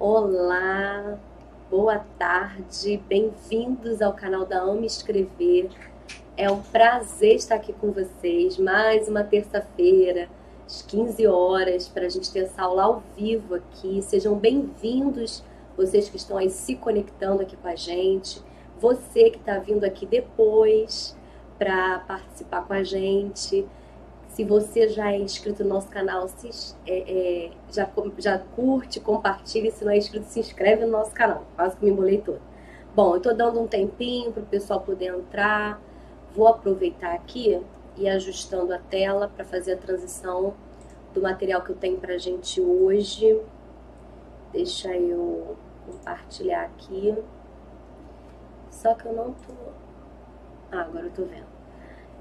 Olá, boa tarde, bem-vindos ao canal da Ame Escrever. É um prazer estar aqui com vocês, mais uma terça-feira, às 15 horas, para a gente ter essa aula ao vivo aqui. Sejam bem-vindos, vocês que estão aí se conectando aqui com a gente, você que está vindo aqui depois para participar com a gente. Se você já é inscrito no nosso canal, se, é, é, já, já curte, compartilha. Se não é inscrito, se inscreve no nosso canal. Quase que me embolei todo. Bom, eu tô dando um tempinho para o pessoal poder entrar. Vou aproveitar aqui e ajustando a tela para fazer a transição do material que eu tenho pra gente hoje. Deixa eu compartilhar aqui. Só que eu não tô. Ah, agora eu tô vendo.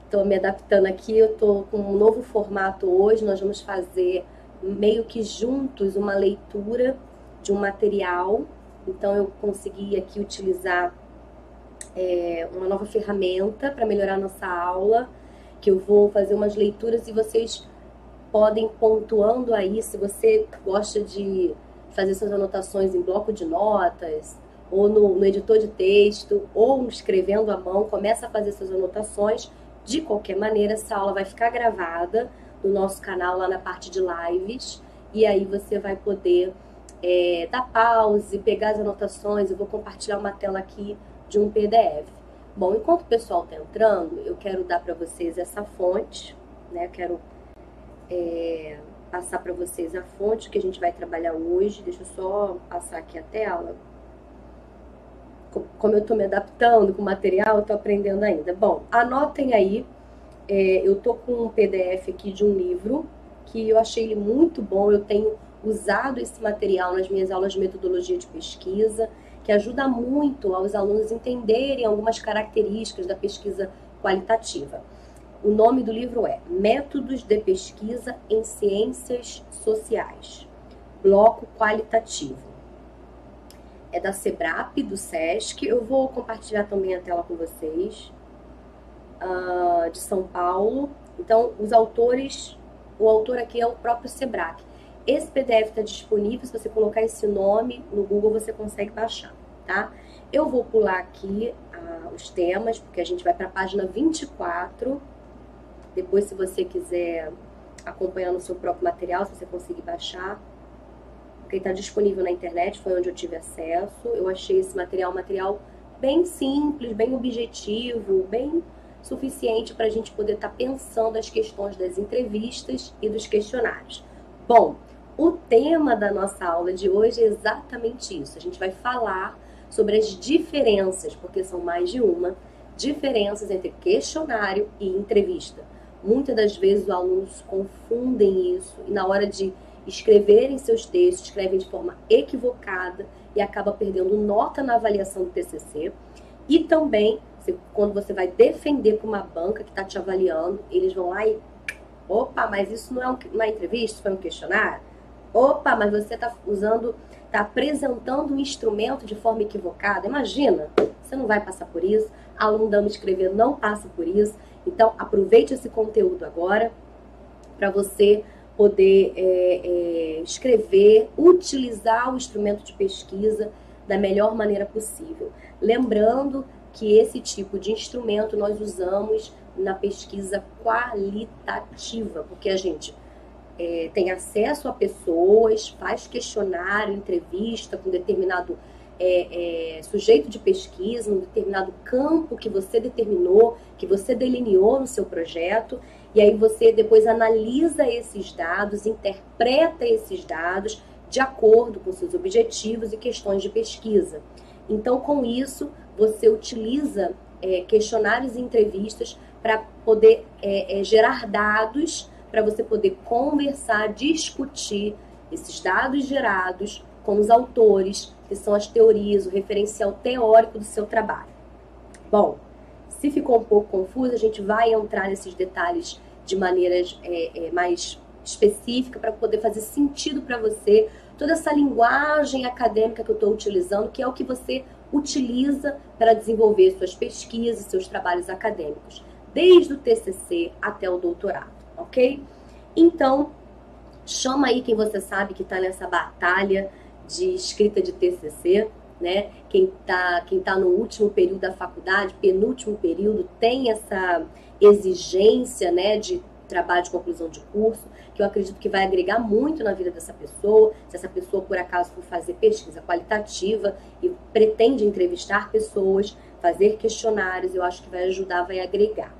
Estou me adaptando aqui, eu estou com um novo formato hoje. Nós vamos fazer meio que juntos uma leitura de um material. Então eu consegui aqui utilizar é, uma nova ferramenta para melhorar a nossa aula, que eu vou fazer umas leituras e vocês podem pontuando aí se você gosta de fazer suas anotações em bloco de notas ou no, no editor de texto ou escrevendo à mão, começa a fazer suas anotações de qualquer maneira, essa aula vai ficar gravada no nosso canal lá na parte de lives e aí você vai poder é, dar pause, pegar as anotações. Eu vou compartilhar uma tela aqui de um PDF. Bom, enquanto o pessoal está entrando, eu quero dar para vocês essa fonte, né? Eu quero é, passar para vocês a fonte que a gente vai trabalhar hoje. Deixa eu só passar aqui a tela como eu estou me adaptando com o material, estou aprendendo ainda. Bom, anotem aí, é, eu estou com um PDF aqui de um livro que eu achei ele muito bom, eu tenho usado esse material nas minhas aulas de metodologia de pesquisa, que ajuda muito aos alunos entenderem algumas características da pesquisa qualitativa. O nome do livro é Métodos de Pesquisa em Ciências Sociais, Bloco Qualitativo é da Sebrap, do SESC. Eu vou compartilhar também a tela com vocês, uh, de São Paulo. Então, os autores, o autor aqui é o próprio Sebrac. Esse PDF está disponível, se você colocar esse nome no Google, você consegue baixar, tá? Eu vou pular aqui uh, os temas, porque a gente vai para a página 24. Depois, se você quiser acompanhar no seu próprio material, se você conseguir baixar, porque está disponível na internet, foi onde eu tive acesso. Eu achei esse material material bem simples, bem objetivo, bem suficiente para a gente poder estar tá pensando as questões das entrevistas e dos questionários. Bom, o tema da nossa aula de hoje é exatamente isso. A gente vai falar sobre as diferenças, porque são mais de uma, diferenças entre questionário e entrevista. Muitas das vezes os alunos confundem isso e na hora de escreverem seus textos, escrevem de forma equivocada e acaba perdendo nota na avaliação do TCC. E também, quando você vai defender para uma banca que está te avaliando, eles vão lá e. Opa, mas isso não é uma entrevista, isso foi um questionário? Opa, mas você está usando, está apresentando um instrumento de forma equivocada. Imagina, você não vai passar por isso. Aluno dando escrever não passa por isso. Então, aproveite esse conteúdo agora para você poder é, é, escrever, utilizar o instrumento de pesquisa da melhor maneira possível. Lembrando que esse tipo de instrumento nós usamos na pesquisa qualitativa, porque a gente é, tem acesso a pessoas, faz questionário, entrevista com determinado é, é, sujeito de pesquisa, num determinado campo que você determinou, que você delineou no seu projeto, e aí você depois analisa esses dados, interpreta esses dados de acordo com seus objetivos e questões de pesquisa. Então, com isso, você utiliza é, questionários e entrevistas para poder é, é, gerar dados, para você poder conversar, discutir esses dados gerados com os autores, que são as teorias, o referencial teórico do seu trabalho. Bom, se ficou um pouco confuso, a gente vai entrar nesses detalhes de maneiras é, é, mais específica para poder fazer sentido para você toda essa linguagem acadêmica que eu estou utilizando, que é o que você utiliza para desenvolver suas pesquisas, seus trabalhos acadêmicos, desde o TCC até o doutorado, ok? Então, chama aí quem você sabe que está nessa batalha de escrita de TCC, né? Quem está quem tá no último período da faculdade, penúltimo período, tem essa exigência, né, de trabalho de conclusão de curso, que eu acredito que vai agregar muito na vida dessa pessoa. Se essa pessoa, por acaso, for fazer pesquisa qualitativa e pretende entrevistar pessoas, fazer questionários, eu acho que vai ajudar, vai agregar.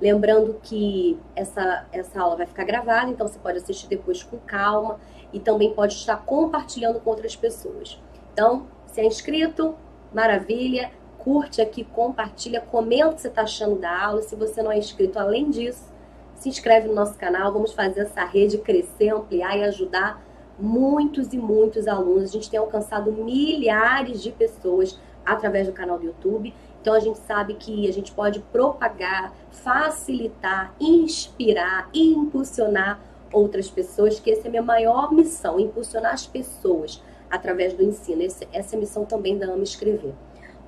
Lembrando que essa, essa aula vai ficar gravada, então você pode assistir depois com calma e também pode estar compartilhando com outras pessoas. Então, se é inscrito, maravilha, curte aqui, compartilha, comenta o que você está achando da aula. Se você não é inscrito, além disso, se inscreve no nosso canal, vamos fazer essa rede crescer, ampliar e ajudar muitos e muitos alunos. A gente tem alcançado milhares de pessoas através do canal do YouTube. Então a gente sabe que a gente pode propagar, facilitar, inspirar e impulsionar outras pessoas, que essa é a minha maior missão, impulsionar as pessoas através do ensino. Essa é a missão também da Ama Escrever.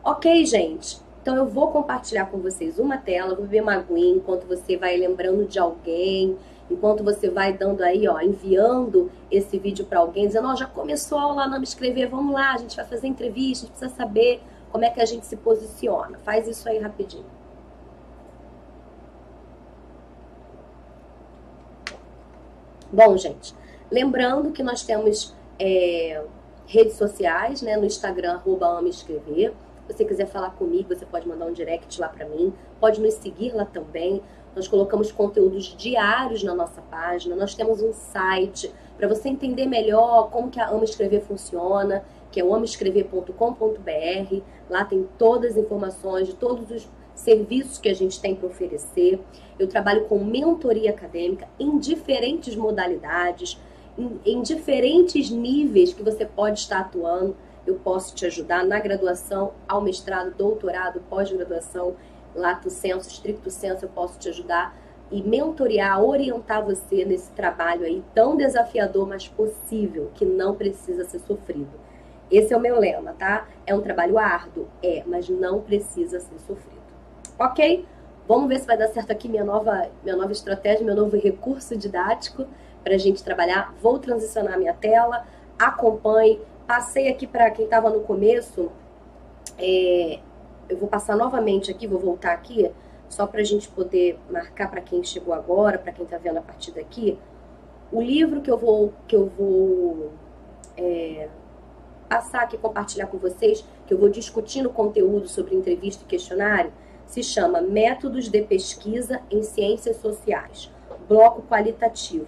Ok, gente? Então eu vou compartilhar com vocês uma tela, vou ver uma aguinha enquanto você vai lembrando de alguém, enquanto você vai dando aí, ó, enviando esse vídeo para alguém, dizendo, ó, oh, já começou a aula não me escrever, vamos lá, a gente vai fazer entrevista, a gente precisa saber como é que a gente se posiciona. Faz isso aí rapidinho. Bom, gente, lembrando que nós temos é, redes sociais, né, no Instagram, arroba ama escrever, você quiser falar comigo, você pode mandar um direct lá para mim, pode nos seguir lá também. Nós colocamos conteúdos diários na nossa página, nós temos um site para você entender melhor como que a Ama Escrever funciona, que é o amaescrever.com.br. Lá tem todas as informações de todos os serviços que a gente tem para oferecer. Eu trabalho com mentoria acadêmica em diferentes modalidades, em, em diferentes níveis que você pode estar atuando eu posso te ajudar na graduação, ao mestrado, doutorado, pós-graduação, lato senso, estricto senso, eu posso te ajudar e mentorear, orientar você nesse trabalho aí tão desafiador, mas possível, que não precisa ser sofrido. Esse é o meu lema, tá? É um trabalho árduo? É, mas não precisa ser sofrido. Ok? Vamos ver se vai dar certo aqui minha nova, minha nova estratégia, meu novo recurso didático para a gente trabalhar. Vou transicionar minha tela, acompanhe, Passei aqui para quem estava no começo, é, eu vou passar novamente aqui, vou voltar aqui, só para a gente poder marcar para quem chegou agora, para quem está vendo a partir daqui. O livro que eu vou, que eu vou é, passar aqui, compartilhar com vocês, que eu vou discutindo conteúdo sobre entrevista e questionário, se chama Métodos de Pesquisa em Ciências Sociais, Bloco Qualitativo.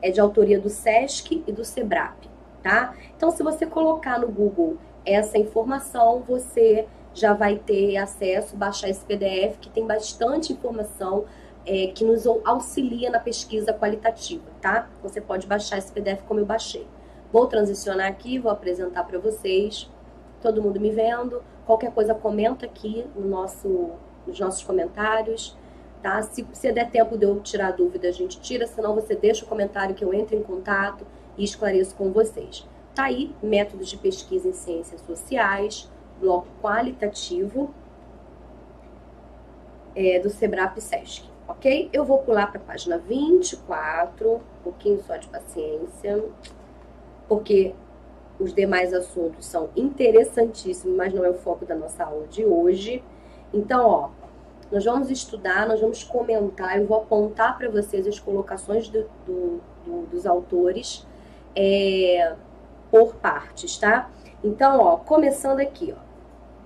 É de autoria do SESC e do SEBRAP tá? Então, se você colocar no Google essa informação, você já vai ter acesso, baixar esse PDF que tem bastante informação é, que nos auxilia na pesquisa qualitativa, tá? Você pode baixar esse PDF como eu baixei. Vou transicionar aqui, vou apresentar para vocês, todo mundo me vendo. Qualquer coisa comenta aqui no nosso, nos nossos comentários, tá? Se, se der tempo de eu tirar dúvida, a gente tira, senão você deixa o comentário que eu entro em contato e esclareço com vocês. Tá aí, métodos de pesquisa em ciências sociais, bloco qualitativo é, do Sebrap Sesc, ok? Eu vou pular para a página 24, um pouquinho só de paciência, porque os demais assuntos são interessantíssimos, mas não é o foco da nossa aula de hoje. Então, ó, nós vamos estudar, nós vamos comentar, eu vou apontar para vocês as colocações do, do, do, dos autores é, por partes, tá? Então, ó, começando aqui, ó,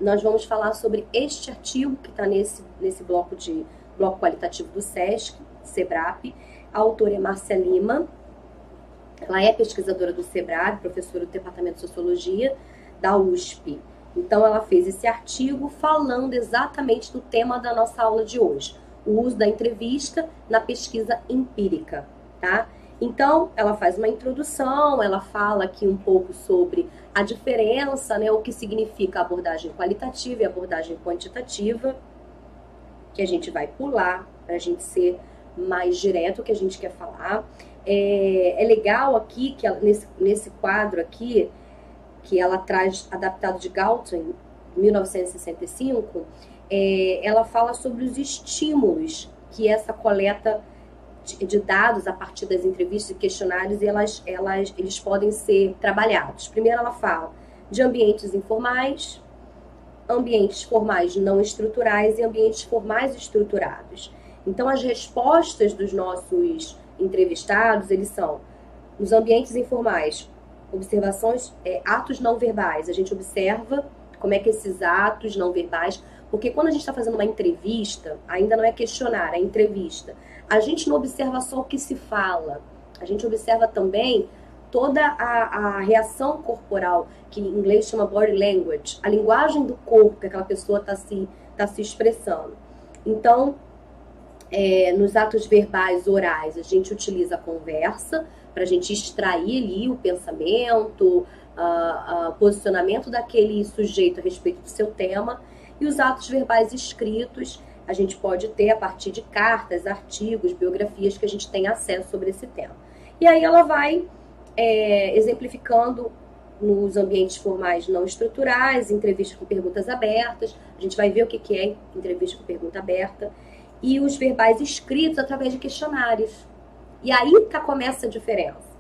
nós vamos falar sobre este artigo que está nesse, nesse bloco de bloco qualitativo do SESC, SEBRAP. A autora é Márcia Lima. Ela é pesquisadora do SEBRAP, professora do Departamento de Sociologia da USP. Então, ela fez esse artigo falando exatamente do tema da nossa aula de hoje, o uso da entrevista na pesquisa empírica, tá? Então, ela faz uma introdução, ela fala aqui um pouco sobre a diferença, né, o que significa abordagem qualitativa e abordagem quantitativa, que a gente vai pular para a gente ser mais direto o que a gente quer falar. É, é legal aqui que ela, nesse, nesse quadro aqui, que ela traz adaptado de Galton, 1965, é, ela fala sobre os estímulos que essa coleta de, dados a partir das entrevistas e questionários e elas, elas, eles podem ser trabalhados. Primeiro ela fala de ambientes informais, ambientes formais não estruturais e ambientes formais estruturados. Então as respostas dos nossos entrevistados, eles são nos ambientes informais, observações, é, atos não verbais. A gente observa como é que esses atos não verbais, porque quando a gente está fazendo uma entrevista, ainda não é questionar, é entrevista. A gente não observa só o que se fala, a gente observa também toda a, a reação corporal, que em inglês chama body language, a linguagem do corpo que aquela pessoa está se, tá se expressando. Então, é, nos atos verbais orais, a gente utiliza a conversa para a gente extrair ali o pensamento, o posicionamento daquele sujeito a respeito do seu tema. E os atos verbais escritos a gente pode ter a partir de cartas, artigos, biografias que a gente tem acesso sobre esse tema. E aí ela vai é, exemplificando nos ambientes formais não estruturais, entrevistas com perguntas abertas. A gente vai ver o que é entrevista com pergunta aberta e os verbais escritos através de questionários. E aí que começa a diferença.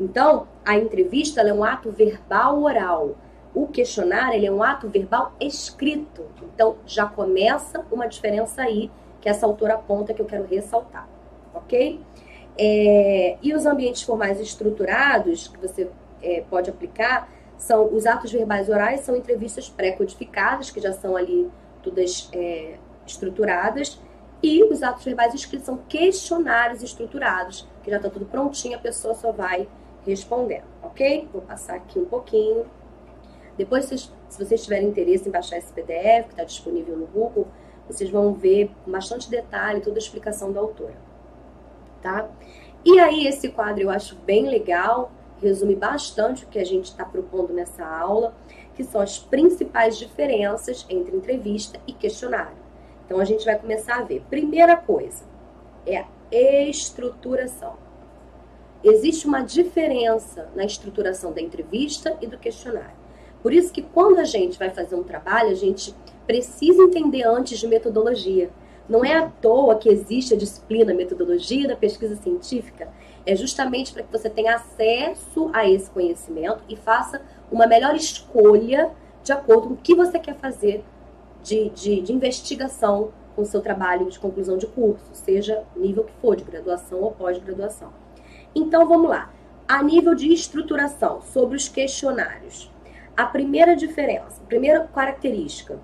Então, a entrevista é um ato verbal oral. O questionário ele é um ato verbal escrito. Então, já começa uma diferença aí que essa autora aponta que eu quero ressaltar, ok? É, e os ambientes formais estruturados que você é, pode aplicar são os atos verbais orais, são entrevistas pré-codificadas, que já são ali todas é, estruturadas, e os atos verbais escritos são questionários estruturados, que já está tudo prontinho, a pessoa só vai respondendo, ok? Vou passar aqui um pouquinho. Depois, se vocês tiverem interesse em baixar esse PDF, que está disponível no Google, vocês vão ver com bastante detalhe toda a explicação da autora, tá? E aí, esse quadro eu acho bem legal, resume bastante o que a gente está propondo nessa aula, que são as principais diferenças entre entrevista e questionário. Então a gente vai começar a ver. Primeira coisa é a estruturação. Existe uma diferença na estruturação da entrevista e do questionário. Por isso que quando a gente vai fazer um trabalho, a gente precisa entender antes de metodologia. Não é à toa que existe a disciplina metodologia da pesquisa científica, é justamente para que você tenha acesso a esse conhecimento e faça uma melhor escolha de acordo com o que você quer fazer de, de, de investigação com o seu trabalho de conclusão de curso, seja nível que for, de graduação ou pós-graduação. Então vamos lá. A nível de estruturação, sobre os questionários. A primeira diferença, a primeira característica,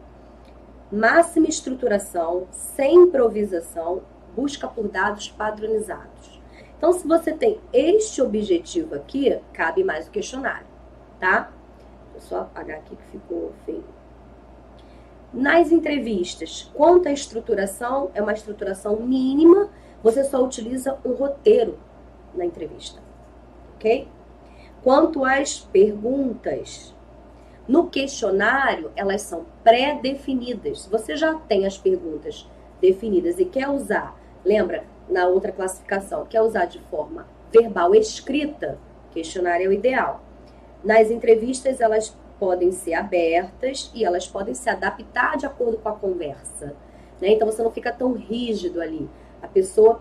máxima estruturação, sem improvisação, busca por dados padronizados. Então, se você tem este objetivo aqui, cabe mais o questionário, tá? Vou só apagar aqui que ficou feio. Nas entrevistas, quanto à estruturação, é uma estruturação mínima, você só utiliza um roteiro na entrevista, ok? Quanto às perguntas, no questionário, elas são pré-definidas. Você já tem as perguntas definidas e quer usar, lembra, na outra classificação, quer usar de forma verbal escrita, questionário é o ideal. Nas entrevistas, elas podem ser abertas e elas podem se adaptar de acordo com a conversa. Né? Então você não fica tão rígido ali. A pessoa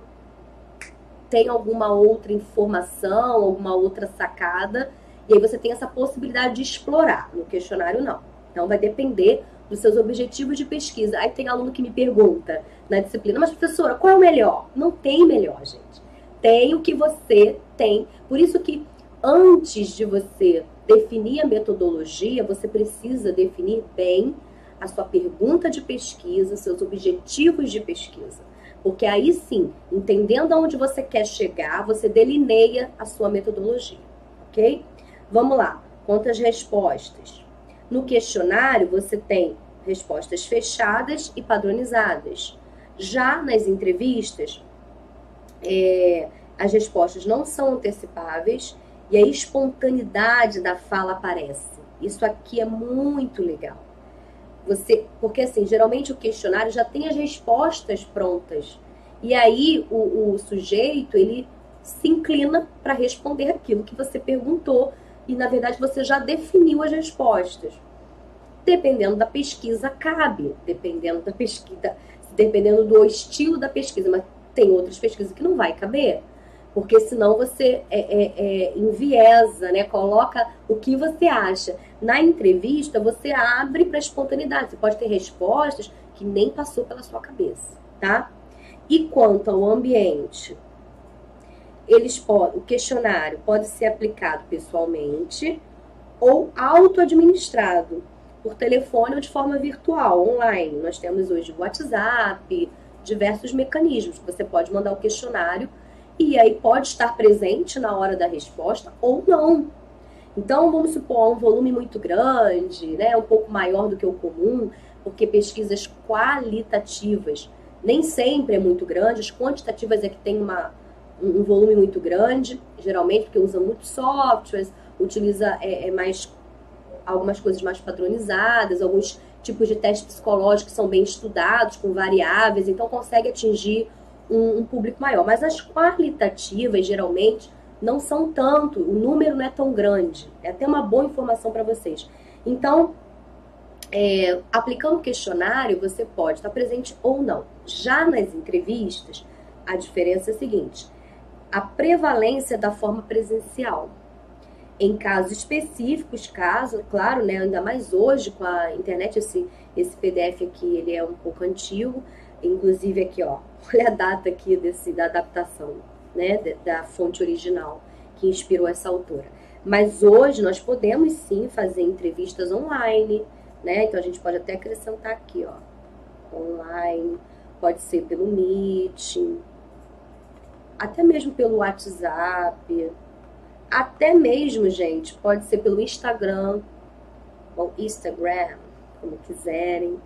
tem alguma outra informação, alguma outra sacada, e aí você tem essa possibilidade de explorar. No questionário, não. Então vai depender dos seus objetivos de pesquisa. Aí tem aluno que me pergunta na disciplina, mas professora, qual é o melhor? Não tem melhor, gente. Tem o que você tem. Por isso que antes de você definir a metodologia, você precisa definir bem a sua pergunta de pesquisa, seus objetivos de pesquisa. Porque aí sim, entendendo aonde você quer chegar, você delineia a sua metodologia, ok? Vamos lá, quantas respostas? No questionário, você tem respostas fechadas e padronizadas. Já nas entrevistas, é, as respostas não são antecipáveis e a espontaneidade da fala aparece. Isso aqui é muito legal. Você, porque assim, geralmente o questionário já tem as respostas prontas. E aí o, o sujeito, ele se inclina para responder aquilo que você perguntou e na verdade você já definiu as respostas. Dependendo da pesquisa cabe, dependendo da pesquisa, dependendo do estilo da pesquisa, mas Tem outras pesquisas que não vai caber, porque senão você é, é, é, enviesa, né? Coloca o que você acha. Na entrevista, você abre para espontaneidade. Você pode ter respostas que nem passou pela sua cabeça, tá? E quanto ao ambiente, eles podem, o questionário pode ser aplicado pessoalmente ou auto-administrado por telefone ou de forma virtual, online. Nós temos hoje WhatsApp, diversos mecanismos. Você pode mandar o questionário e aí pode estar presente na hora da resposta ou não. Então, vamos supor, um volume muito grande, né, um pouco maior do que o comum, porque pesquisas qualitativas nem sempre é muito grande, as quantitativas é que tem uma, um volume muito grande, geralmente porque usa muitos softwares, utiliza é, é mais algumas coisas mais padronizadas, alguns tipos de testes psicológicos são bem estudados, com variáveis, então consegue atingir um, um público maior. Mas as qualitativas, geralmente, não são tanto, o número não é tão grande. É até uma boa informação para vocês. Então, é, aplicando questionário, você pode estar presente ou não. Já nas entrevistas, a diferença é a seguinte: a prevalência da forma presencial. Em casos específicos, caso, claro, né, ainda mais hoje com a internet, esse, esse PDF aqui ele é um pouco antigo, inclusive aqui, ó, olha a data aqui desse, da adaptação, né, da fonte original que inspirou essa autora. Mas hoje nós podemos sim fazer entrevistas online, né? Então a gente pode até acrescentar aqui, ó, online, pode ser pelo Meet, até mesmo pelo WhatsApp, até mesmo, gente, pode ser pelo Instagram, ou Instagram, como quiserem.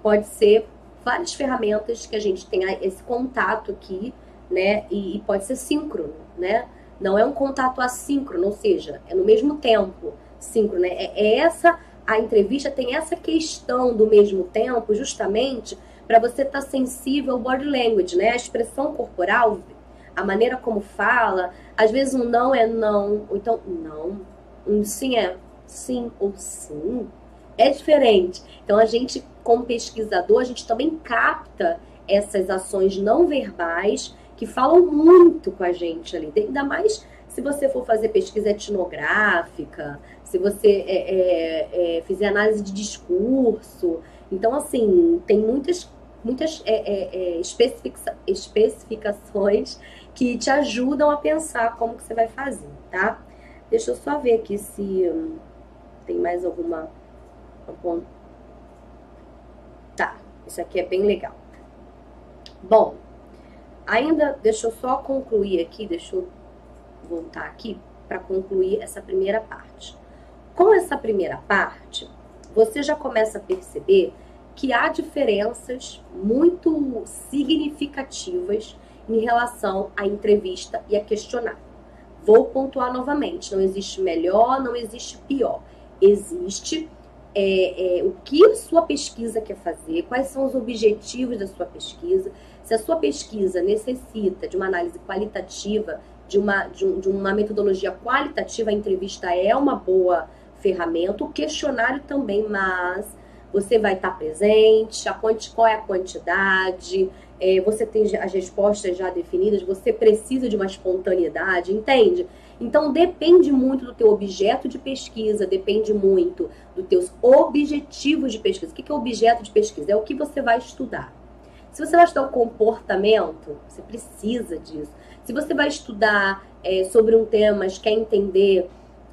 Pode ser várias ferramentas que a gente tenha esse contato aqui, né? E, e pode ser síncrono, né? Não é um contato assíncrono, ou seja, é no mesmo tempo, síncrono. Né? É, é essa a entrevista tem essa questão do mesmo tempo, justamente para você estar tá sensível ao body language, né? A expressão corporal, a maneira como fala. Às vezes um não é não, ou então não. Um sim é sim ou sim. É diferente. Então a gente, como pesquisador, a gente também capta essas ações não verbais que falam muito com a gente ali. Ainda mais se você for fazer pesquisa etnográfica, se você é, é, é, fizer análise de discurso. Então, assim, tem muitas, muitas é, é, é, especifica especificações que te ajudam a pensar como que você vai fazer, tá? Deixa eu só ver aqui se hum, tem mais alguma... Tá, isso aqui é bem legal. Bom, ainda, deixa eu só concluir aqui, deixa eu voltar aqui para concluir essa primeira parte. Com essa primeira parte, você já começa a perceber que há diferenças muito significativas em relação à entrevista e a questionário. Vou pontuar novamente: não existe melhor, não existe pior. Existe é, é, o que sua pesquisa quer fazer, quais são os objetivos da sua pesquisa. Se a sua pesquisa necessita de uma análise qualitativa, de uma, de, um, de uma metodologia qualitativa, a entrevista é uma boa ferramenta, o questionário também, mas você vai estar presente, a quanti, qual é a quantidade, é, você tem as respostas já definidas, você precisa de uma espontaneidade, entende? Então depende muito do teu objeto de pesquisa, depende muito dos teus objetivos de pesquisa. O que é objeto de pesquisa? É o que você vai estudar. Se você vai estudar o comportamento, você precisa disso. Se você vai estudar é, sobre um tema, mas quer entender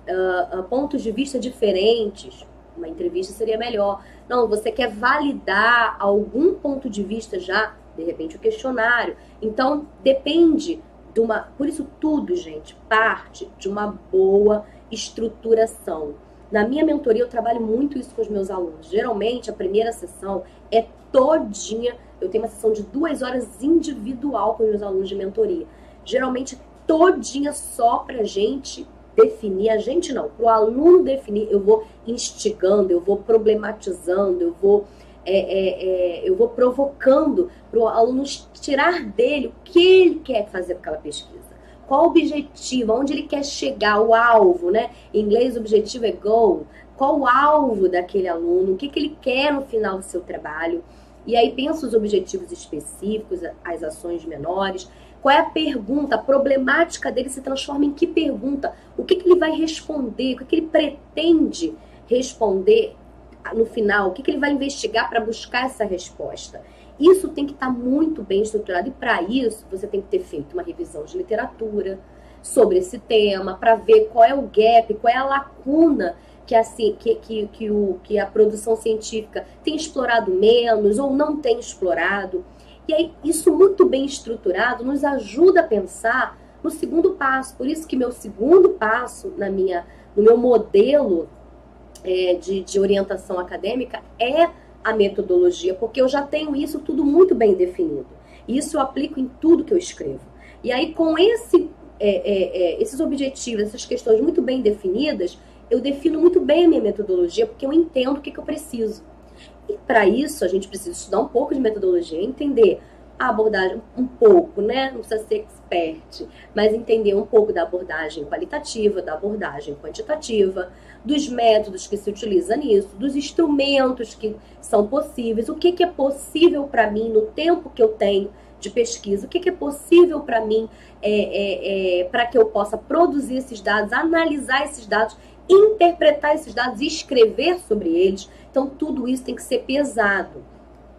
uh, pontos de vista diferentes, uma entrevista seria melhor. Não, você quer validar algum ponto de vista já, de repente o questionário. Então, depende de uma. Por isso, tudo, gente, parte de uma boa estruturação. Na minha mentoria, eu trabalho muito isso com os meus alunos. Geralmente, a primeira sessão é todinha. Eu tenho uma sessão de duas horas individual com os meus alunos de mentoria. Geralmente, todinha só pra gente definir, a gente não, para o aluno definir, eu vou instigando, eu vou problematizando, eu vou, é, é, é, eu vou provocando para o aluno tirar dele o que ele quer fazer com aquela pesquisa. Qual o objetivo, aonde ele quer chegar, o alvo, né? Em inglês, o objetivo é goal. Qual o alvo daquele aluno, o que, que ele quer no final do seu trabalho. E aí pensa os objetivos específicos, as ações menores. Qual é a pergunta? A problemática dele se transforma em que pergunta? O que, que ele vai responder? O que, que ele pretende responder no final? O que, que ele vai investigar para buscar essa resposta? Isso tem que estar tá muito bem estruturado. E para isso, você tem que ter feito uma revisão de literatura sobre esse tema, para ver qual é o gap, qual é a lacuna que, assim, que, que, que, o, que a produção científica tem explorado menos ou não tem explorado. E aí, isso muito bem estruturado nos ajuda a pensar no segundo passo. Por isso que meu segundo passo na minha, no meu modelo é, de, de orientação acadêmica é a metodologia, porque eu já tenho isso tudo muito bem definido. Isso eu aplico em tudo que eu escrevo. E aí, com esse, é, é, é esses objetivos, essas questões muito bem definidas, eu defino muito bem a minha metodologia, porque eu entendo o que, que eu preciso. E para isso, a gente precisa estudar um pouco de metodologia, entender a abordagem um pouco, né? Não precisa ser expert, mas entender um pouco da abordagem qualitativa, da abordagem quantitativa, dos métodos que se utiliza nisso, dos instrumentos que são possíveis, o que, que é possível para mim no tempo que eu tenho de pesquisa, o que, que é possível para mim é, é, é, para que eu possa produzir esses dados, analisar esses dados interpretar esses dados e escrever sobre eles. Então, tudo isso tem que ser pesado.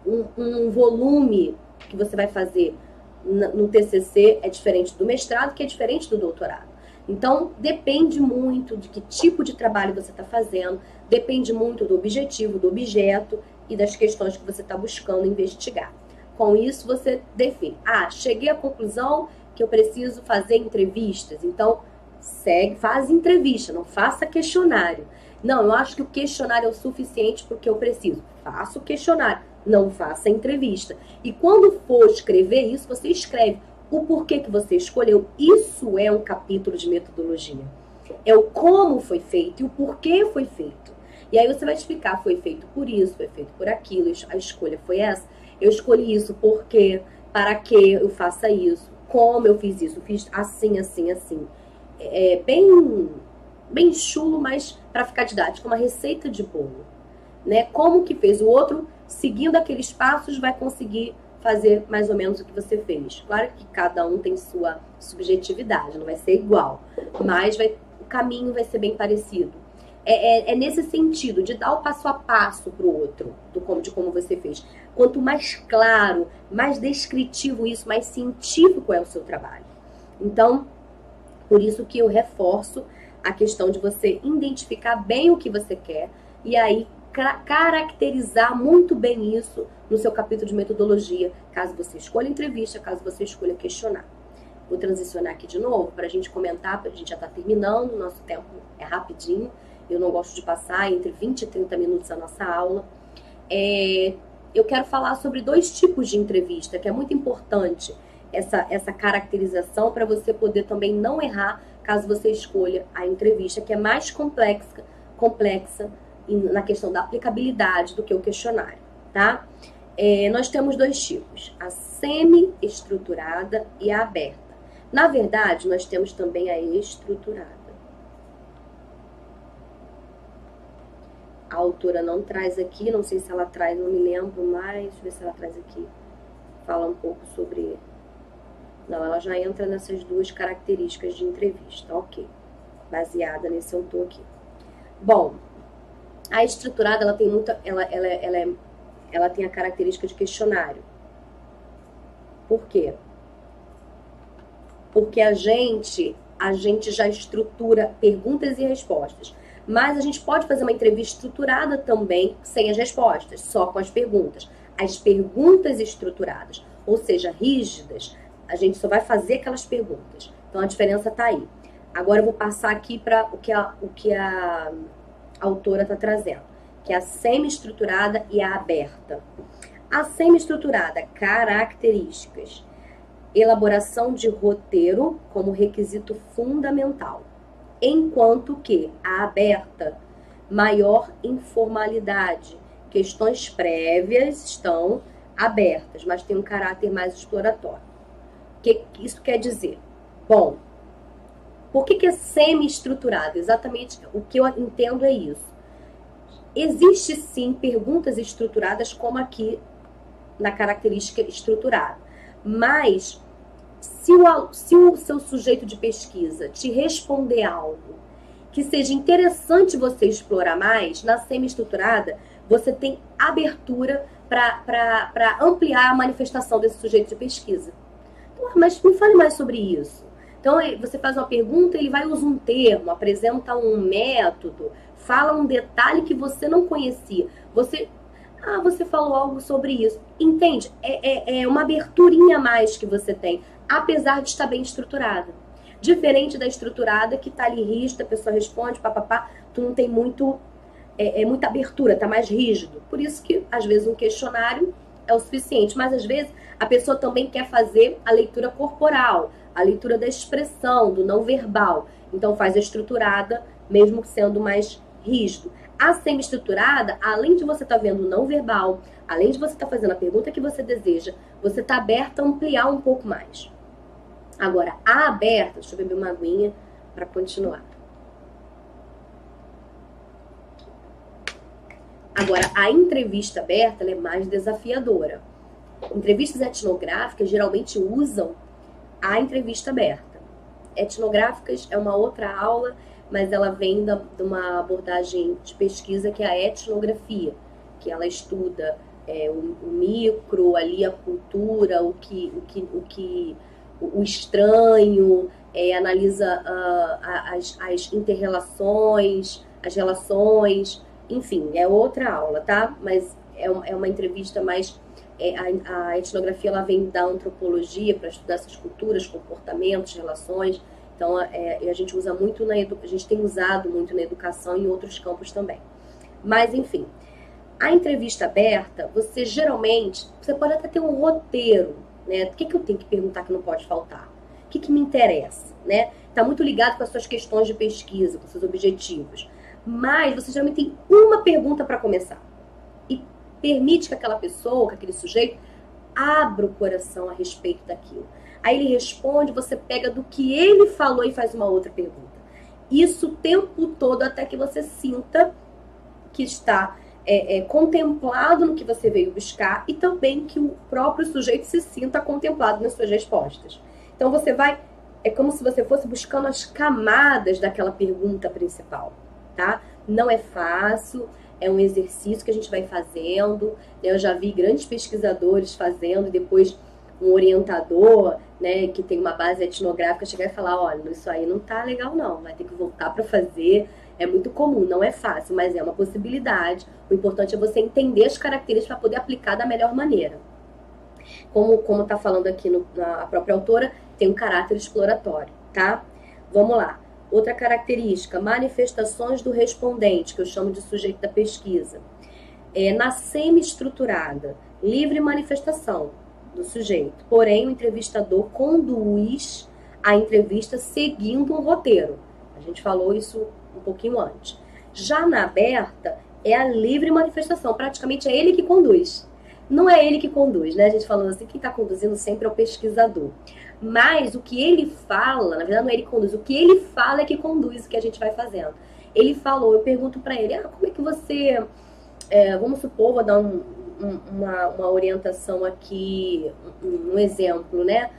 Um, um volume que você vai fazer no TCC é diferente do mestrado, que é diferente do doutorado. Então, depende muito de que tipo de trabalho você está fazendo, depende muito do objetivo, do objeto e das questões que você está buscando investigar. Com isso, você define. Ah, cheguei à conclusão que eu preciso fazer entrevistas. Então, segue, faz entrevista, não faça questionário. Não, eu acho que o questionário é o suficiente porque eu preciso. Faça o questionário, não faça entrevista. E quando for escrever isso, você escreve o porquê que você escolheu. Isso é um capítulo de metodologia. É o como foi feito e o porquê foi feito. E aí você vai explicar, foi feito por isso, foi feito por aquilo, a escolha foi essa. Eu escolhi isso porque, para que eu faça isso, como eu fiz isso, fiz assim, assim, assim é, bem, bem chulo, mas para ficar didático, uma receita de bolo. Né? Como que fez o outro, seguindo aqueles passos, vai conseguir fazer mais ou menos o que você fez. Claro que cada um tem sua subjetividade, não vai ser igual, mas vai, o caminho vai ser bem parecido. É, é, é nesse sentido, de dar o passo a passo para o outro, do como, de como você fez. Quanto mais claro, mais descritivo isso, mais científico é o seu trabalho. Então, por isso que eu reforço a questão de você identificar bem o que você quer e aí caracterizar muito bem isso no seu capítulo de metodologia, caso você escolha entrevista, caso você escolha questionar. Vou transicionar aqui de novo para a gente comentar, a gente já está terminando, nosso tempo é rapidinho, eu não gosto de passar entre 20 e 30 minutos a nossa aula. É, eu quero falar sobre dois tipos de entrevista, que é muito importante essa, essa caracterização para você poder também não errar caso você escolha a entrevista, que é mais complexa, complexa na questão da aplicabilidade do que o questionário, tá? É, nós temos dois tipos, a semi-estruturada e a aberta. Na verdade, nós temos também a estruturada. A autora não traz aqui, não sei se ela traz, não me lembro mais, deixa eu ver se ela traz aqui. Fala um pouco sobre não, ela já entra nessas duas características de entrevista, ok. Baseada nesse autor aqui. Bom, a estruturada ela tem muita, ela, ela, ela, é, ela tem a característica de questionário. Por quê? Porque a gente, a gente já estrutura perguntas e respostas. Mas a gente pode fazer uma entrevista estruturada também sem as respostas, só com as perguntas. As perguntas estruturadas, ou seja, rígidas, a gente só vai fazer aquelas perguntas. Então a diferença está aí. Agora eu vou passar aqui para o que a, o que a autora está trazendo, que é a semi-estruturada e a aberta. A semi-estruturada, características. Elaboração de roteiro como requisito fundamental. Enquanto que a aberta, maior informalidade. Questões prévias estão abertas, mas tem um caráter mais exploratório. O que isso quer dizer? Bom, por que, que é semi-estruturado? Exatamente o que eu entendo é isso. Existe sim perguntas estruturadas como aqui na característica estruturada. Mas, se o, se o seu sujeito de pesquisa te responder algo que seja interessante você explorar mais, na semi-estruturada, você tem abertura para ampliar a manifestação desse sujeito de pesquisa. Mas me fale mais sobre isso. Então, você faz uma pergunta, ele vai usar um termo, apresenta um método, fala um detalhe que você não conhecia. Você, ah, você falou algo sobre isso. Entende? É, é, é uma aberturinha a mais que você tem, apesar de estar bem estruturada. Diferente da estruturada que está ali rígida, a pessoa responde, papapá, tu não tem muito, é, é muita abertura, tá mais rígido. Por isso que, às vezes, um questionário é o suficiente, mas às vezes a pessoa também quer fazer a leitura corporal a leitura da expressão, do não verbal. Então faz a estruturada, mesmo sendo mais rígido. A semi-estruturada, além de você estar tá vendo o não verbal, além de você estar tá fazendo a pergunta que você deseja, você está aberta a ampliar um pouco mais. Agora, a aberta, deixa eu beber uma aguinha para continuar. Agora, a entrevista aberta é mais desafiadora. Entrevistas etnográficas geralmente usam a entrevista aberta. Etnográficas é uma outra aula, mas ela vem da, de uma abordagem de pesquisa que é a etnografia, que ela estuda é, o, o, micro, ali a cultura, o que, o que, o, que, o estranho, é, analisa uh, as, as interrelações, as relações, enfim, é outra aula, tá? Mas é, é uma entrevista mais é, a, a, etnografia ela vem da antropologia para estudar essas culturas, comportamentos, relações. Então é, a gente usa muito na a gente tem usado muito na educação e em outros campos também. Mas enfim, a entrevista aberta, você geralmente você pode até ter um roteiro, né? O que, que eu tenho que perguntar que não pode faltar? O que, que me interessa, né? Está muito ligado com as suas questões de pesquisa, com seus objetivos. Mas você geralmente tem uma pergunta para começar permite que aquela pessoa, que aquele sujeito, abra o coração a respeito daquilo. Aí ele responde, você pega do que ele falou e faz uma outra pergunta. Isso o tempo todo até que você sinta que está é, é, contemplado no que você veio buscar e também que o próprio sujeito se sinta contemplado nas suas respostas. Então você vai, é como se você fosse buscando as camadas daquela pergunta principal, tá? Não é fácil, é um exercício que a gente vai fazendo. Né? Eu já vi grandes pesquisadores fazendo e depois um orientador, né, que tem uma base etnográfica chegar e falar, olha, isso aí não tá legal não, vai ter que voltar para fazer. É muito comum, não é fácil, mas é uma possibilidade. O importante é você entender as características para poder aplicar da melhor maneira. Como como tá falando aqui no, na própria autora, tem um caráter exploratório, tá? Vamos lá. Outra característica, manifestações do respondente, que eu chamo de sujeito da pesquisa. É, na semi-estruturada, livre manifestação do sujeito. Porém, o entrevistador conduz a entrevista seguindo um roteiro. A gente falou isso um pouquinho antes. Já na aberta, é a livre manifestação. Praticamente é ele que conduz. Não é ele que conduz, né? A gente falando assim, quem está conduzindo sempre é o pesquisador. Mas o que ele fala, na verdade não é ele que conduz, o que ele fala é que conduz o que a gente vai fazendo. Ele falou, eu pergunto para ele, ah, como é que você, é, vamos supor, vou dar um, um, uma, uma orientação aqui, um, um exemplo, né?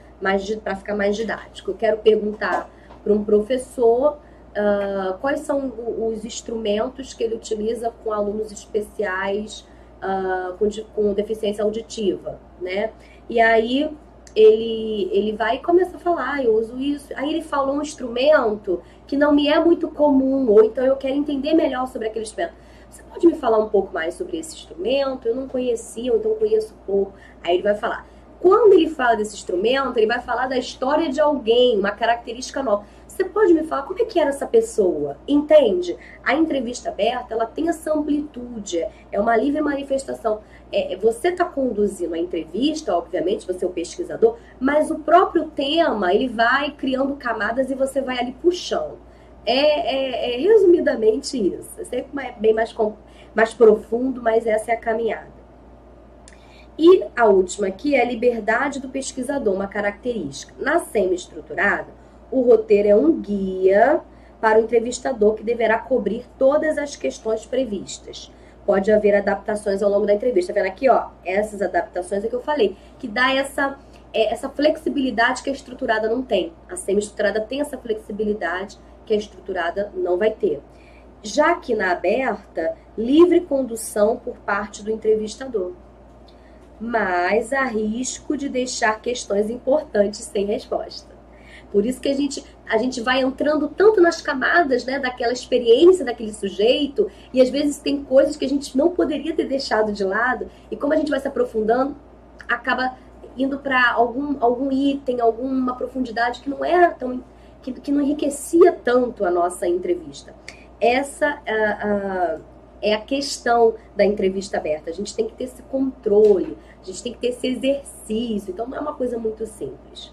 Para ficar mais didático. Eu quero perguntar para um professor uh, quais são os instrumentos que ele utiliza com alunos especiais uh, com, com deficiência auditiva, né? E aí ele, ele vai e começa a falar, ah, eu uso isso. Aí ele falou um instrumento que não me é muito comum, ou então eu quero entender melhor sobre aquele instrumento. Você pode me falar um pouco mais sobre esse instrumento? Eu não conhecia, ou então conheço pouco. Aí ele vai falar. Quando ele fala desse instrumento, ele vai falar da história de alguém, uma característica nova. Você pode me falar como é que era essa pessoa? Entende? A entrevista aberta, ela tem essa amplitude, é uma livre manifestação. É, você está conduzindo a entrevista, obviamente, você é o pesquisador, mas o próprio tema, ele vai criando camadas e você vai ali puxando. É, é, é resumidamente isso. É bem mais, mais profundo, mas essa é a caminhada. E a última aqui é a liberdade do pesquisador, uma característica. Na semi-estruturada, o roteiro é um guia para o entrevistador que deverá cobrir todas as questões previstas. Pode haver adaptações ao longo da entrevista. Tá vendo aqui, ó? Essas adaptações é que eu falei, que dá essa, é, essa flexibilidade que a estruturada não tem. A semi-estruturada tem essa flexibilidade que a estruturada não vai ter. Já que na aberta, livre condução por parte do entrevistador. Mas há risco de deixar questões importantes sem resposta. Por isso que a gente, a gente vai entrando tanto nas camadas né, daquela experiência daquele sujeito, e às vezes tem coisas que a gente não poderia ter deixado de lado, e como a gente vai se aprofundando, acaba indo para algum, algum item, alguma profundidade que não era tão. que, que não enriquecia tanto a nossa entrevista. Essa uh, uh, é a questão da entrevista aberta. A gente tem que ter esse controle, a gente tem que ter esse exercício, então não é uma coisa muito simples.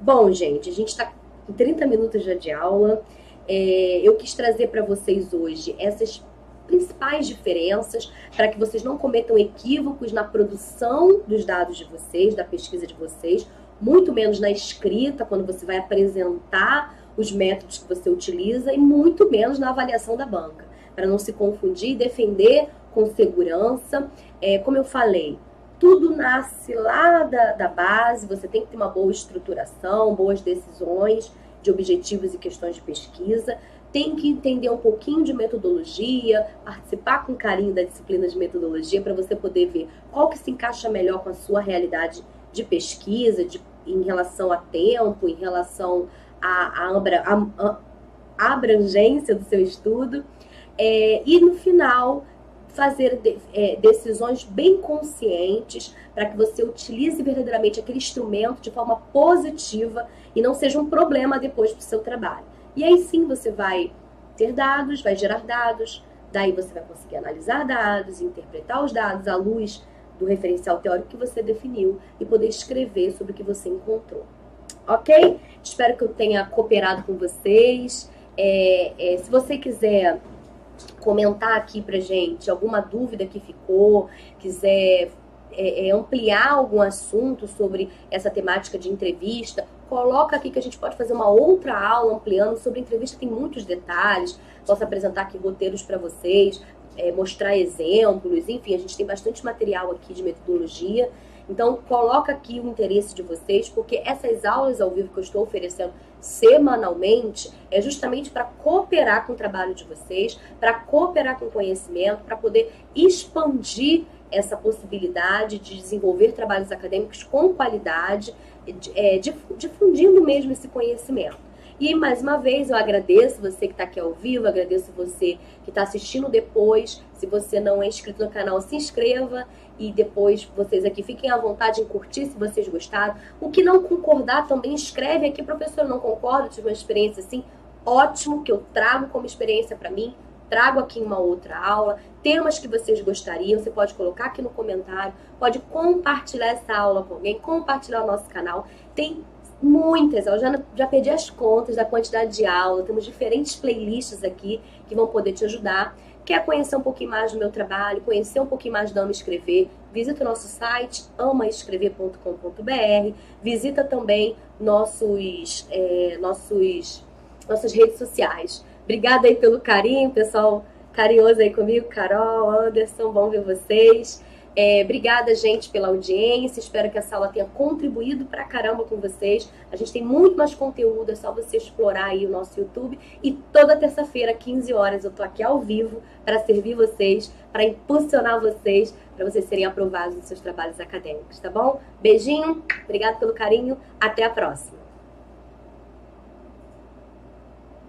Bom, gente, a gente está com 30 minutos já de aula. É, eu quis trazer para vocês hoje essas principais diferenças para que vocês não cometam equívocos na produção dos dados de vocês, da pesquisa de vocês, muito menos na escrita, quando você vai apresentar os métodos que você utiliza, e muito menos na avaliação da banca, para não se confundir e defender com segurança. É, como eu falei, tudo nasce lá da, da base, você tem que ter uma boa estruturação, boas decisões de objetivos e questões de pesquisa, tem que entender um pouquinho de metodologia, participar com carinho da disciplina de metodologia para você poder ver qual que se encaixa melhor com a sua realidade de pesquisa, de, em relação a tempo, em relação à abrangência do seu estudo. É, e no final, fazer de, é, decisões bem conscientes para que você utilize verdadeiramente aquele instrumento de forma positiva e não seja um problema depois para o seu trabalho. E aí sim você vai ter dados, vai gerar dados, daí você vai conseguir analisar dados, interpretar os dados à luz do referencial teórico que você definiu e poder escrever sobre o que você encontrou. Ok? Espero que eu tenha cooperado com vocês. É, é, se você quiser comentar aqui pra gente alguma dúvida que ficou, quiser é, é, ampliar algum assunto sobre essa temática de entrevista, coloca aqui que a gente pode fazer uma outra aula ampliando sobre entrevista, tem muitos detalhes, posso apresentar aqui roteiros para vocês, é, mostrar exemplos, enfim, a gente tem bastante material aqui de metodologia. Então, coloca aqui o interesse de vocês, porque essas aulas ao vivo que eu estou oferecendo semanalmente é justamente para cooperar com o trabalho de vocês, para cooperar com o conhecimento, para poder expandir essa possibilidade de desenvolver trabalhos acadêmicos com qualidade, é, difundindo mesmo esse conhecimento. E mais uma vez eu agradeço você que está aqui ao vivo, agradeço você que está assistindo depois. Se você não é inscrito no canal, se inscreva e depois vocês aqui fiquem à vontade em curtir se vocês gostaram. O que não concordar também escreve aqui, professor, não concordo, tive uma experiência assim, ótimo, que eu trago como experiência para mim, trago aqui uma outra aula, temas que vocês gostariam, você pode colocar aqui no comentário, pode compartilhar essa aula com alguém, compartilhar o nosso canal. Tem muitas, eu já, já perdi as contas da quantidade de aula, temos diferentes playlists aqui que vão poder te ajudar. Quer conhecer um pouquinho mais do meu trabalho, conhecer um pouquinho mais da Ama Escrever, visita o nosso site amaescrever.com.br, visita também nossos, é, nossos, nossas redes sociais. Obrigada aí pelo carinho, pessoal carinhoso aí comigo, Carol, Anderson, bom ver vocês. É, obrigada, gente, pela audiência. Espero que essa aula tenha contribuído pra caramba com vocês. A gente tem muito mais conteúdo, é só você explorar aí o nosso YouTube. E toda terça-feira, 15 horas, eu tô aqui ao vivo para servir vocês, para impulsionar vocês, para vocês serem aprovados nos seus trabalhos acadêmicos, tá bom? Beijinho, obrigado pelo carinho, até a próxima.